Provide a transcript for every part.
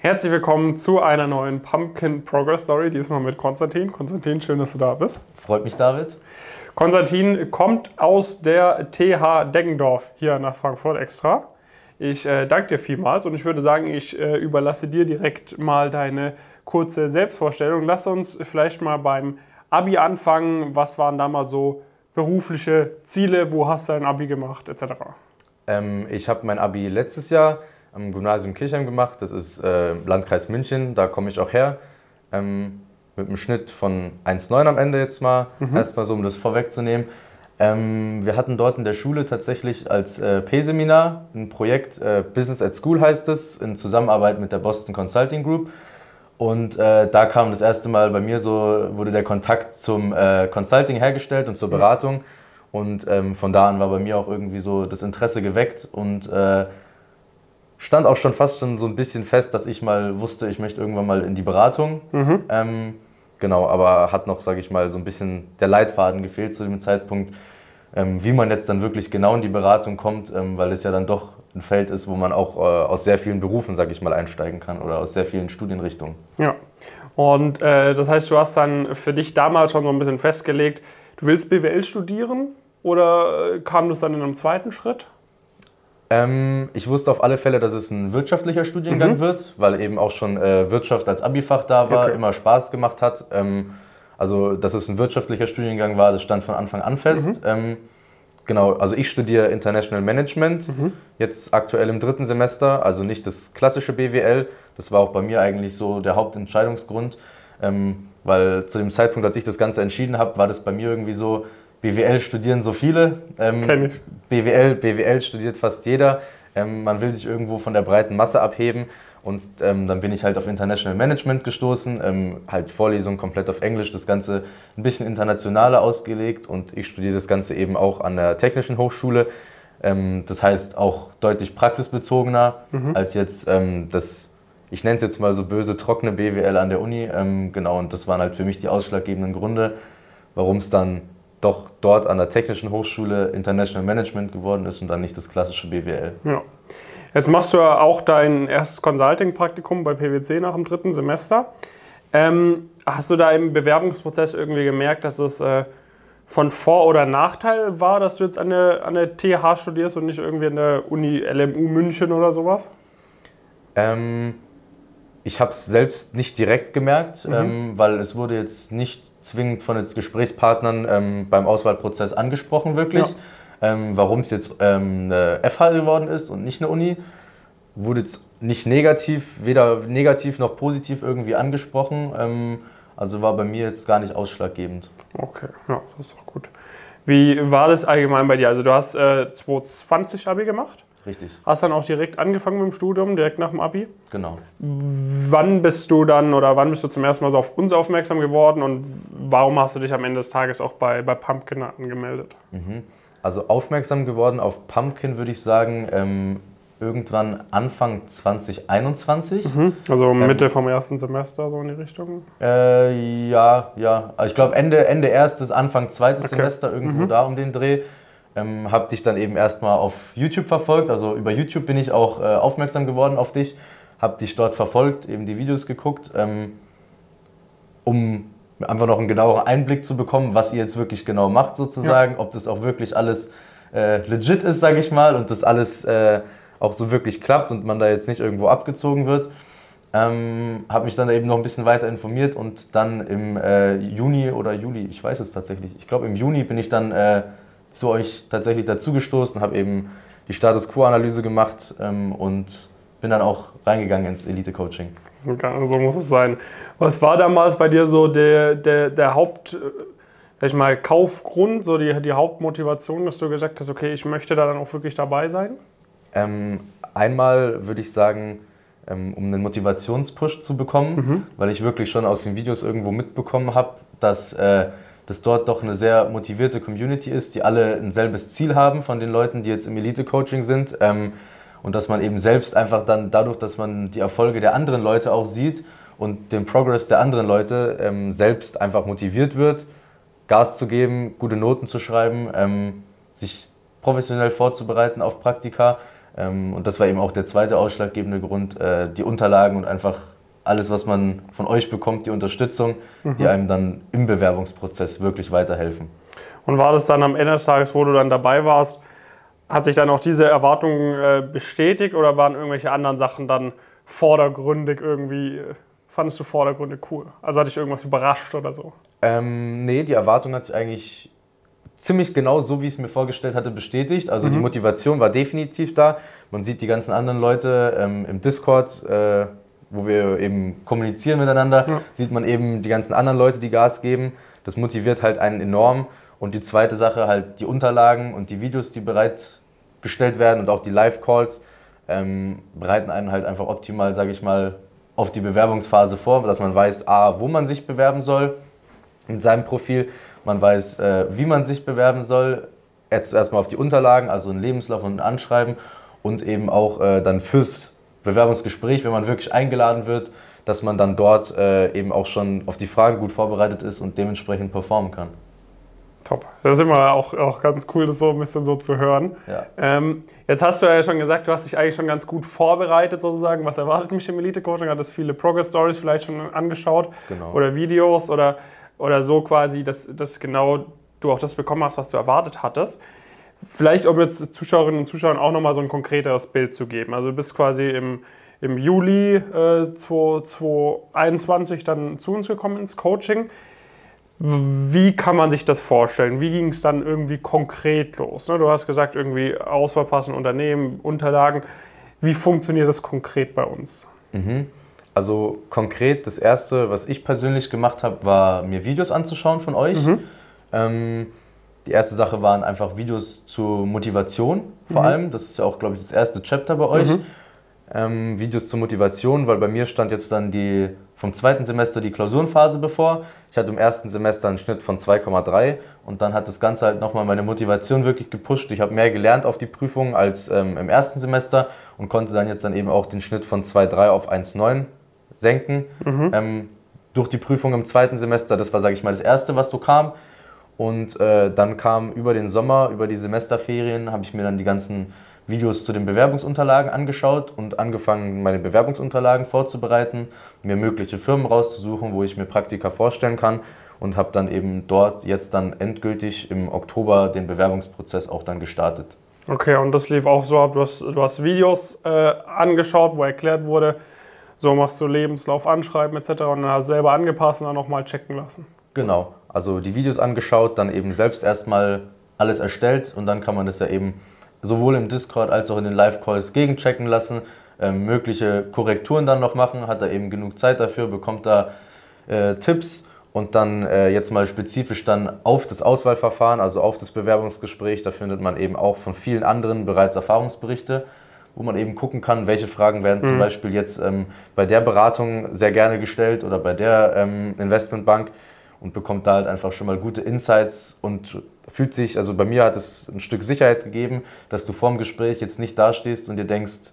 Herzlich willkommen zu einer neuen Pumpkin Progress Story, diesmal mit Konstantin. Konstantin, schön, dass du da bist. Freut mich, David. Konstantin kommt aus der TH Deggendorf hier nach Frankfurt extra. Ich äh, danke dir vielmals und ich würde sagen, ich äh, überlasse dir direkt mal deine kurze Selbstvorstellung. Lass uns vielleicht mal beim Abi anfangen. Was waren da mal so berufliche Ziele? Wo hast du dein Abi gemacht, etc.? Ähm, ich habe mein Abi letztes Jahr am Gymnasium Kirchheim gemacht. Das ist äh, Landkreis München, da komme ich auch her. Ähm, mit einem Schnitt von 1,9 am Ende jetzt mal. Mhm. Erstmal so, um das vorwegzunehmen. Ähm, wir hatten dort in der Schule tatsächlich als äh, P-Seminar ein Projekt, äh, Business at School heißt es, in Zusammenarbeit mit der Boston Consulting Group. Und äh, da kam das erste Mal bei mir so, wurde der Kontakt zum äh, Consulting hergestellt und zur Beratung. Und ähm, von da an war bei mir auch irgendwie so das Interesse geweckt und äh, stand auch schon fast schon so ein bisschen fest, dass ich mal wusste, ich möchte irgendwann mal in die Beratung. Mhm. Ähm, genau, aber hat noch, sage ich mal, so ein bisschen der Leitfaden gefehlt zu dem Zeitpunkt, ähm, wie man jetzt dann wirklich genau in die Beratung kommt, ähm, weil es ja dann doch ein Feld ist, wo man auch äh, aus sehr vielen Berufen, sage ich mal, einsteigen kann oder aus sehr vielen Studienrichtungen. Ja, und äh, das heißt, du hast dann für dich damals schon so ein bisschen festgelegt, du willst BWL studieren oder äh, kam das dann in einem zweiten Schritt? Ähm, ich wusste auf alle Fälle, dass es ein wirtschaftlicher Studiengang mhm. wird, weil eben auch schon äh, Wirtschaft als Abifach da war, okay. immer Spaß gemacht hat. Ähm, also, dass es ein wirtschaftlicher Studiengang war, das stand von Anfang an fest. Mhm. Ähm, genau, also ich studiere International Management, mhm. jetzt aktuell im dritten Semester, also nicht das klassische BWL. Das war auch bei mir eigentlich so der Hauptentscheidungsgrund, ähm, weil zu dem Zeitpunkt, als ich das Ganze entschieden habe, war das bei mir irgendwie so, BWL studieren so viele. Ähm, Kenn ich. BWL, BWL studiert fast jeder. Ähm, man will sich irgendwo von der breiten Masse abheben. Und ähm, dann bin ich halt auf International Management gestoßen, ähm, halt Vorlesungen komplett auf Englisch, das Ganze ein bisschen internationaler ausgelegt und ich studiere das Ganze eben auch an der Technischen Hochschule. Ähm, das heißt auch deutlich praxisbezogener mhm. als jetzt ähm, das, ich nenne es jetzt mal so böse, trockene BWL an der Uni. Ähm, genau, und das waren halt für mich die ausschlaggebenden Gründe, warum es dann doch dort an der Technischen Hochschule International Management geworden ist und dann nicht das klassische BWL. Ja. Jetzt machst du ja auch dein erstes Consulting-Praktikum bei PwC nach dem dritten Semester. Ähm, hast du da im Bewerbungsprozess irgendwie gemerkt, dass es äh, von Vor- oder Nachteil war, dass du jetzt an der, an der TH studierst und nicht irgendwie an der Uni LMU München oder sowas? Ähm, ich habe es selbst nicht direkt gemerkt, mhm. ähm, weil es wurde jetzt nicht zwingend von den Gesprächspartnern ähm, beim Auswahlprozess angesprochen, wirklich. Ja. Ähm, Warum es jetzt ähm, eine FH geworden ist und nicht eine Uni, wurde jetzt nicht negativ, weder negativ noch positiv irgendwie angesprochen. Ähm, also war bei mir jetzt gar nicht ausschlaggebend. Okay, ja, das ist auch gut. Wie war das allgemein bei dir? Also du hast äh, 2020 Abi gemacht? Richtig. Hast dann auch direkt angefangen mit dem Studium, direkt nach dem Abi? Genau. Wann bist du dann oder wann bist du zum ersten Mal so auf uns aufmerksam geworden und warum hast du dich am Ende des Tages auch bei, bei Pumpkin angemeldet? Mhm. Also aufmerksam geworden auf Pumpkin würde ich sagen, ähm, irgendwann Anfang 2021. Mhm. Also ähm, Mitte ähm, vom ersten Semester, so in die Richtung? Äh, ja, ja. Also ich glaube Ende, Ende erstes, Anfang zweites okay. Semester, irgendwo mhm. da um den Dreh. Ähm, habe dich dann eben erstmal auf YouTube verfolgt. Also über YouTube bin ich auch äh, aufmerksam geworden auf dich. Habe dich dort verfolgt, eben die Videos geguckt, ähm, um einfach noch einen genaueren Einblick zu bekommen, was ihr jetzt wirklich genau macht sozusagen. Ja. Ob das auch wirklich alles äh, legit ist, sage ich mal, und das alles äh, auch so wirklich klappt und man da jetzt nicht irgendwo abgezogen wird. Ähm, habe mich dann eben noch ein bisschen weiter informiert und dann im äh, Juni oder Juli, ich weiß es tatsächlich, ich glaube im Juni bin ich dann äh, zu euch tatsächlich dazugestoßen, habe eben die Status Quo-Analyse gemacht ähm, und bin dann auch reingegangen ins Elite-Coaching. So, so muss es sein. Was war damals bei dir so der, der, der Haupt, sag ich mal, Kaufgrund, so die, die Hauptmotivation, dass du gesagt hast, okay, ich möchte da dann auch wirklich dabei sein? Ähm, einmal würde ich sagen, ähm, um einen Motivationspush zu bekommen, mhm. weil ich wirklich schon aus den Videos irgendwo mitbekommen habe, dass äh, dass dort doch eine sehr motivierte Community ist, die alle ein selbes Ziel haben von den Leuten, die jetzt im Elite-Coaching sind. Ähm, und dass man eben selbst einfach dann dadurch, dass man die Erfolge der anderen Leute auch sieht und den Progress der anderen Leute ähm, selbst einfach motiviert wird, Gas zu geben, gute Noten zu schreiben, ähm, sich professionell vorzubereiten auf Praktika Ähm, und das war eben auch der zweite ausschlaggebende Grund, äh, die Unterlagen und einfach alles, was man von euch bekommt, die Unterstützung, mhm. die einem dann im Bewerbungsprozess wirklich weiterhelfen. Und war das dann am Ende des Tages, wo du dann dabei warst, hat sich dann auch diese Erwartung äh, bestätigt oder waren irgendwelche anderen Sachen dann vordergründig irgendwie, äh, fandest du vordergründig cool? Also hat dich irgendwas überrascht oder so? Ähm, nee, die Erwartung hat sich eigentlich ziemlich genau so, wie ich es mir vorgestellt hatte, bestätigt. Also mhm. die Motivation war definitiv da. Man sieht die ganzen anderen Leute ähm, im Discord, äh, wo wir eben kommunizieren miteinander, ja. sieht man eben die ganzen anderen Leute, die Gas geben. Das motiviert halt einen enorm. Und die zweite Sache halt die Unterlagen und die Videos, die bereitgestellt werden und auch die Live-Calls ähm, bereiten einen halt einfach optimal, sage ich mal, auf die Bewerbungsphase vor, dass man weiß, a, wo man sich bewerben soll in seinem Profil, man weiß, äh, wie man sich bewerben soll, jetzt erstmal auf die Unterlagen, also ein Lebenslauf und ein Anschreiben und eben auch äh, dann fürs Bewerbungsgespräch, wenn man wirklich eingeladen wird, dass man dann dort äh, eben auch schon auf die Fragen gut vorbereitet ist und dementsprechend performen kann. Top. Das ist immer auch, auch ganz cool, das so ein bisschen so zu hören. Ja. Ähm, jetzt hast du ja schon gesagt, du hast dich eigentlich schon ganz gut vorbereitet sozusagen. Was erwartet mich im Elite-Coaching? Hattest viele Progress-Stories vielleicht schon angeschaut genau. oder Videos oder, oder so quasi, dass, dass genau du auch das bekommen hast, was du erwartet hattest. Vielleicht, um jetzt Zuschauerinnen und Zuschauern auch nochmal so ein konkreteres Bild zu geben. Also du bist quasi im, im Juli äh, 2021 dann zu uns gekommen ins Coaching. Wie kann man sich das vorstellen? Wie ging es dann irgendwie konkret los? Ne, du hast gesagt, irgendwie Auswahl passen, Unternehmen, Unterlagen. Wie funktioniert das konkret bei uns? Mhm. Also konkret, das Erste, was ich persönlich gemacht habe, war mir Videos anzuschauen von euch. Mhm. Ähm, die erste Sache waren einfach Videos zur Motivation vor mhm. allem. Das ist ja auch, glaube ich, das erste Chapter bei euch. Mhm. Ähm, Videos zur Motivation, weil bei mir stand jetzt dann die vom zweiten Semester die Klausurenphase bevor. Ich hatte im ersten Semester einen Schnitt von 2,3 und dann hat das Ganze halt nochmal meine Motivation wirklich gepusht. Ich habe mehr gelernt auf die Prüfung als ähm, im ersten Semester und konnte dann jetzt dann eben auch den Schnitt von 2,3 auf 1,9 senken. Mhm. Ähm, durch die Prüfung im zweiten Semester, das war, sage ich mal, das Erste, was so kam. Und äh, dann kam über den Sommer, über die Semesterferien, habe ich mir dann die ganzen Videos zu den Bewerbungsunterlagen angeschaut und angefangen, meine Bewerbungsunterlagen vorzubereiten, mir mögliche Firmen rauszusuchen, wo ich mir Praktika vorstellen kann und habe dann eben dort jetzt dann endgültig im Oktober den Bewerbungsprozess auch dann gestartet. Okay, und das lief auch so ab, du hast, du hast Videos äh, angeschaut, wo erklärt wurde, so machst du Lebenslauf anschreiben etc. und dann hast du selber angepasst und dann nochmal checken lassen. Genau, also die Videos angeschaut, dann eben selbst erstmal alles erstellt und dann kann man das ja eben sowohl im Discord als auch in den Live-Calls gegenchecken lassen, äh, mögliche Korrekturen dann noch machen, hat er eben genug Zeit dafür, bekommt da äh, Tipps und dann äh, jetzt mal spezifisch dann auf das Auswahlverfahren, also auf das Bewerbungsgespräch, da findet man eben auch von vielen anderen bereits Erfahrungsberichte, wo man eben gucken kann, welche Fragen werden mhm. zum Beispiel jetzt ähm, bei der Beratung sehr gerne gestellt oder bei der ähm, Investmentbank und bekommt da halt einfach schon mal gute Insights und fühlt sich, also bei mir hat es ein Stück Sicherheit gegeben, dass du vorm Gespräch jetzt nicht dastehst und dir denkst,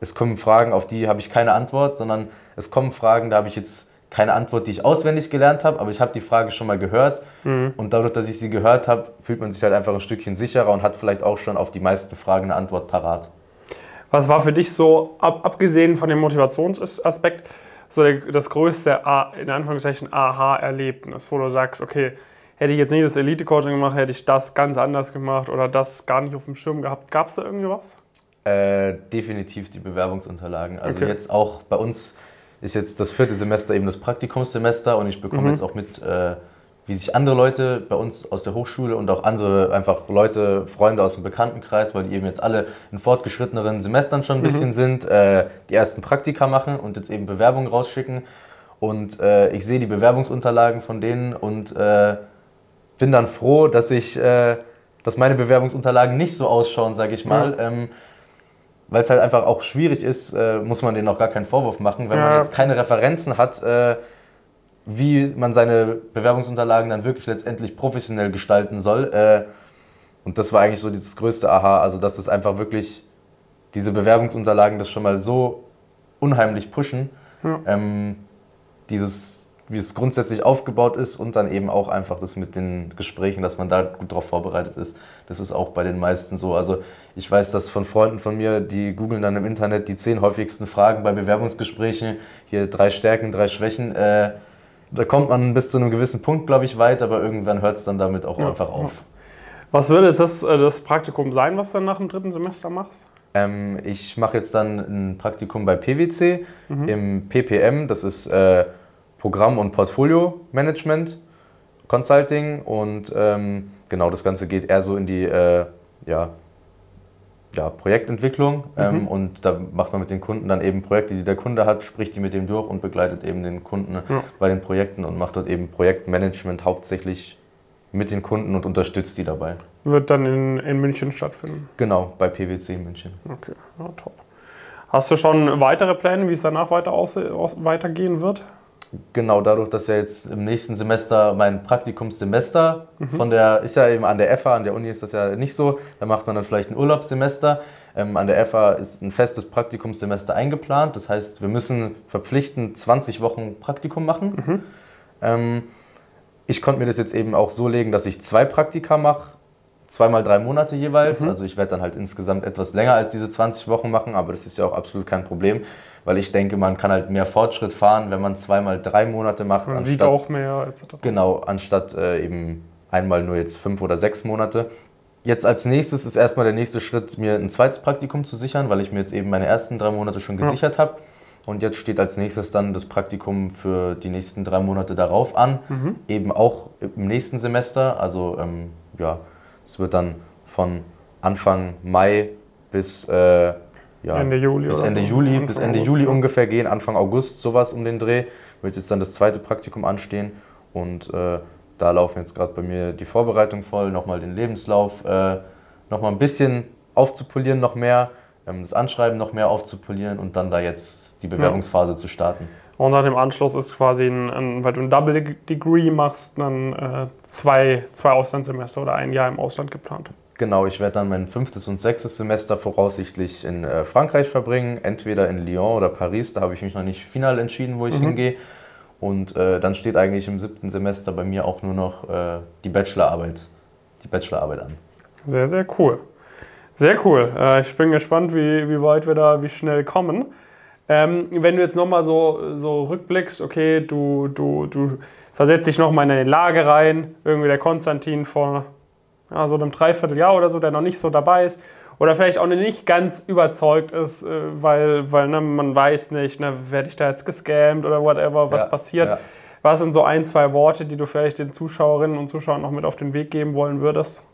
es kommen Fragen, auf die habe ich keine Antwort, sondern es kommen Fragen, da habe ich jetzt keine Antwort, die ich auswendig gelernt habe, aber ich habe die Frage schon mal gehört mhm. und dadurch, dass ich sie gehört habe, fühlt man sich halt einfach ein Stückchen sicherer und hat vielleicht auch schon auf die meisten Fragen eine Antwort parat. Was war für dich so, ab, abgesehen von dem Motivationsaspekt, so das größte, in Anführungszeichen, Aha-Erlebnis, wo du sagst, okay, hätte ich jetzt nicht das Elite-Coaching gemacht, hätte ich das ganz anders gemacht oder das gar nicht auf dem Schirm gehabt. Gab es da irgendwie was? Äh, definitiv die Bewerbungsunterlagen. Also okay. jetzt auch bei uns ist jetzt das vierte Semester eben das Praktikumssemester und ich bekomme mhm. jetzt auch mit, äh, wie sich andere Leute bei uns aus der Hochschule und auch andere einfach Leute, Freunde aus dem Bekanntenkreis, weil die eben jetzt alle in fortgeschritteneren Semestern schon ein mhm. bisschen sind, äh, die ersten Praktika machen und jetzt eben Bewerbungen rausschicken. Und äh, ich sehe die Bewerbungsunterlagen von denen und äh, bin dann froh, dass ich, äh, dass meine Bewerbungsunterlagen nicht so ausschauen, sage ich mal. Ja. Ähm, weil es halt einfach auch schwierig ist, äh, muss man denen auch gar keinen Vorwurf machen, wenn ja. man jetzt keine Referenzen hat wie man seine Bewerbungsunterlagen dann wirklich letztendlich professionell gestalten soll. Äh, und das war eigentlich so dieses größte Aha, also dass das einfach wirklich diese Bewerbungsunterlagen das schon mal so unheimlich pushen. Ja. Ähm, dieses wie es grundsätzlich aufgebaut ist und dann eben auch einfach das mit den Gesprächen, dass man da gut darauf vorbereitet ist. Das ist auch bei den meisten so. Also ich weiß das von Freunden von mir, die googeln dann im Internet die zehn häufigsten Fragen bei Bewerbungsgesprächen. Hier drei Stärken, drei Schwächen. Äh, da kommt man bis zu einem gewissen Punkt, glaube ich, weit, aber irgendwann hört es dann damit auch ja, einfach auf. Was würde jetzt das, äh, das Praktikum sein, was du dann nach dem dritten Semester machst? Ähm, ich mache jetzt dann ein Praktikum bei PwC mhm. im PPM, das ist äh, Programm- und Portfolio-Management, Consulting und ähm, genau das Ganze geht eher so in die äh, ja, ja, Projektentwicklung mhm. ähm, und da macht man mit den Kunden dann eben Projekte, die der Kunde hat, spricht die mit dem durch und begleitet eben den Kunden ja. bei den Projekten und macht dort eben Projektmanagement hauptsächlich mit den Kunden und unterstützt die dabei. Wird dann in, in München stattfinden? Genau, bei PwC in München. Okay, ja, top. Hast du schon weitere Pläne, wie es danach weiter aus, aus, weitergehen wird? Genau, dadurch, dass ja jetzt im nächsten Semester mein Praktikumssemester mhm. von der, ist ja eben an der FA, an der Uni ist das ja nicht so, da macht man dann vielleicht ein Urlaubssemester. Ähm, an der FA ist ein festes Praktikumssemester eingeplant, das heißt, wir müssen verpflichtend 20 Wochen Praktikum machen. Mhm. Ähm, ich konnte mir das jetzt eben auch so legen, dass ich zwei Praktika mache, zweimal drei Monate jeweils. Mhm. Also ich werde dann halt insgesamt etwas länger als diese 20 Wochen machen, aber das ist ja auch absolut kein Problem, weil ich denke, man kann halt mehr Fortschritt fahren, wenn man zweimal drei Monate macht. Man sieht auch mehr etc. Genau, anstatt äh, eben einmal nur jetzt fünf oder sechs Monate. Jetzt als nächstes ist erstmal der nächste Schritt, mir ein zweites Praktikum zu sichern, weil ich mir jetzt eben meine ersten drei Monate schon gesichert ja. habe. Und jetzt steht als nächstes dann das Praktikum für die nächsten drei Monate darauf an, mhm. eben auch im nächsten Semester. Also ähm, ja, es wird dann von Anfang Mai bis äh, ja, Ende Juli, bis Ende, so. Juli, bis Ende August, Juli ungefähr gehen, Anfang August sowas um den Dreh, wird jetzt dann das zweite Praktikum anstehen und äh, da laufen jetzt gerade bei mir die Vorbereitung voll, nochmal den Lebenslauf äh, nochmal ein bisschen aufzupolieren, noch mehr, ähm, das Anschreiben noch mehr aufzupolieren und dann da jetzt die Bewerbungsphase ja. zu starten. Und dann im Anschluss ist quasi, ein, ein, weil du ein Double Degree machst, dann äh, zwei, zwei Auslandssemester oder ein Jahr im Ausland geplant. Genau, ich werde dann mein fünftes und sechstes Semester voraussichtlich in äh, Frankreich verbringen, entweder in Lyon oder Paris. Da habe ich mich noch nicht final entschieden, wo ich mhm. hingehe. Und äh, dann steht eigentlich im siebten Semester bei mir auch nur noch äh, die Bachelorarbeit, die Bachelorarbeit an. Sehr, sehr cool. Sehr cool. Äh, ich bin gespannt, wie, wie weit wir da, wie schnell kommen. Ähm, wenn du jetzt nochmal so, so rückblickst, okay, du, du, du versetzt dich nochmal in eine Lage rein, irgendwie der Konstantin vor ja, so einem Dreivierteljahr oder so, der noch nicht so dabei ist oder vielleicht auch nicht ganz überzeugt ist, äh, weil, weil ne, man weiß nicht, ne, werde ich da jetzt gescammt oder whatever, was ja, passiert. Ja. Was sind so ein, zwei Worte, die du vielleicht den Zuschauerinnen und Zuschauern noch mit auf den Weg geben wollen würdest?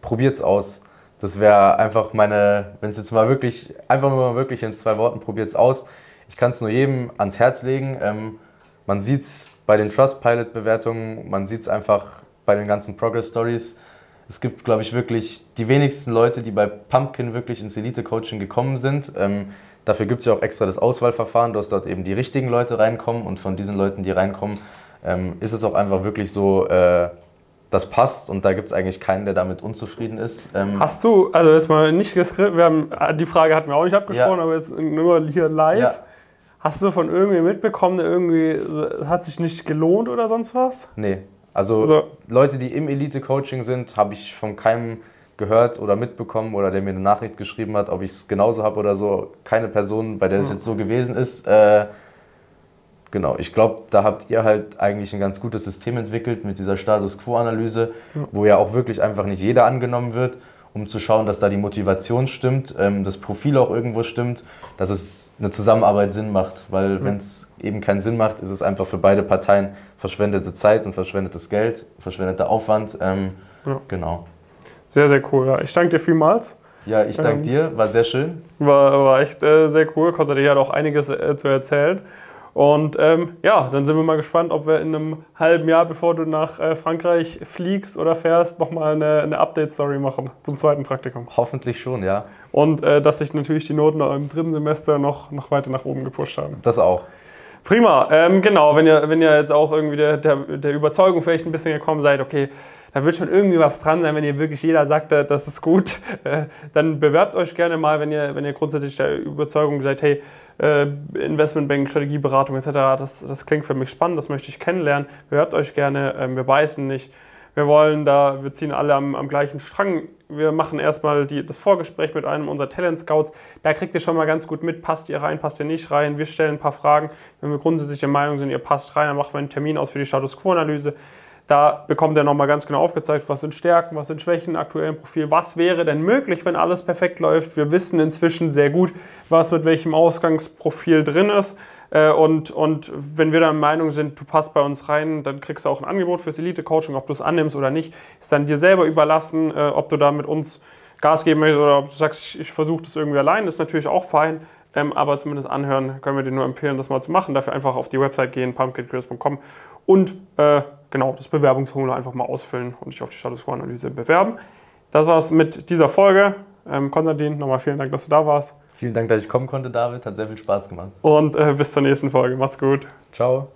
Probiert's aus. Das wäre einfach meine, wenn es jetzt mal wirklich, einfach mal wirklich in zwei Worten, probiert es aus. Ich kann es nur jedem ans Herz legen. Ähm, man sieht es bei den Trustpilot-Bewertungen, man sieht es einfach bei den ganzen Progress-Stories. Es gibt, glaube ich, wirklich die wenigsten Leute, die bei Pumpkin wirklich ins Elite-Coaching gekommen sind. Ähm, dafür gibt es ja auch extra das Auswahlverfahren, dass dort eben die richtigen Leute reinkommen und von diesen Leuten, die reinkommen, ähm, ist es auch einfach wirklich so, äh, das passt und da gibt es eigentlich keinen, der damit unzufrieden ist. Ähm Hast du, also jetzt mal nicht geskript, wir haben, die Frage hatten wir auch nicht abgesprochen, ja. aber jetzt nur hier live. Ja. Hast du von irgendwie mitbekommen, der irgendwie äh, hat sich nicht gelohnt oder sonst was? Nee. Also, also Leute, die im Elite-Coaching sind, habe ich von keinem gehört oder mitbekommen oder der mir eine Nachricht geschrieben hat, ob ich es genauso habe oder so. Keine Person, bei der es jetzt so gewesen ist. Äh, Genau, ich glaube, da habt ihr halt eigentlich ein ganz gutes System entwickelt mit dieser Status Quo-Analyse, wo ja auch wirklich einfach nicht jeder angenommen wird, um zu schauen, dass da die Motivation stimmt, ähm, das Profil auch irgendwo stimmt, dass es eine Zusammenarbeit Sinn macht. Weil ja. wenn es eben keinen Sinn macht, ist es einfach für beide Parteien verschwendete Zeit und verschwendetes Geld, verschwendeter Aufwand. Ähm, ja. Genau. Sehr, sehr cool. Ja. Ich danke dir vielmals. Ja, ich danke ähm, dir, war sehr schön. War, war echt äh, sehr cool, Konstantin hat auch einiges äh, zu erzählen. Und ähm, ja, dann sind wir mal gespannt, ob wir in einem halben Jahr, bevor du nach äh, Frankreich fliegst oder fährst, nochmal eine, eine Update-Story machen zum zweiten Praktikum. Hoffentlich schon, ja. Und äh, dass sich natürlich die Noten im dritten Semester noch, noch weiter nach oben gepusht haben. Das auch. Prima, ähm, genau, wenn ihr, wenn ihr jetzt auch irgendwie der, der, der Überzeugung vielleicht ein bisschen gekommen seid, okay, da wird schon irgendwie was dran sein, wenn ihr wirklich jeder sagt, äh, das ist gut. Äh, dann bewerbt euch gerne mal, wenn ihr, wenn ihr grundsätzlich der Überzeugung seid, hey, äh, Investmentbank, Strategieberatung etc., das, das klingt für mich spannend, das möchte ich kennenlernen. Bewerbt euch gerne, ähm, wir beißen nicht. Wir wollen da, wir ziehen alle am, am gleichen Strang. Wir machen erstmal die, das Vorgespräch mit einem unserer Talent Scouts. Da kriegt ihr schon mal ganz gut mit, passt ihr rein, passt ihr nicht rein. Wir stellen ein paar Fragen. Wenn wir grundsätzlich der Meinung sind, ihr passt rein, dann machen wir einen Termin aus für die Status Quo-Analyse. Da bekommt er nochmal ganz genau aufgezeigt, was sind Stärken, was sind Schwächen im aktuellen Profil, was wäre denn möglich, wenn alles perfekt läuft. Wir wissen inzwischen sehr gut, was mit welchem Ausgangsprofil drin ist. Äh, und, und wenn wir der Meinung sind, du passt bei uns rein, dann kriegst du auch ein Angebot fürs Elite-Coaching. Ob du es annimmst oder nicht, ist dann dir selber überlassen, äh, ob du da mit uns Gas geben möchtest oder ob du sagst, ich versuche das irgendwie allein, ist natürlich auch fein. Ähm, aber zumindest anhören können wir dir nur empfehlen, das mal zu machen. Dafür einfach auf die Website gehen, pumpkincreators.com und äh, genau das Bewerbungsformular einfach mal ausfüllen und dich auf die Status Quo-Analyse bewerben. Das war's mit dieser Folge. Ähm, Konstantin, nochmal vielen Dank, dass du da warst. Vielen Dank, dass ich kommen konnte, David. Hat sehr viel Spaß gemacht. Und äh, bis zur nächsten Folge. Macht's gut. Ciao.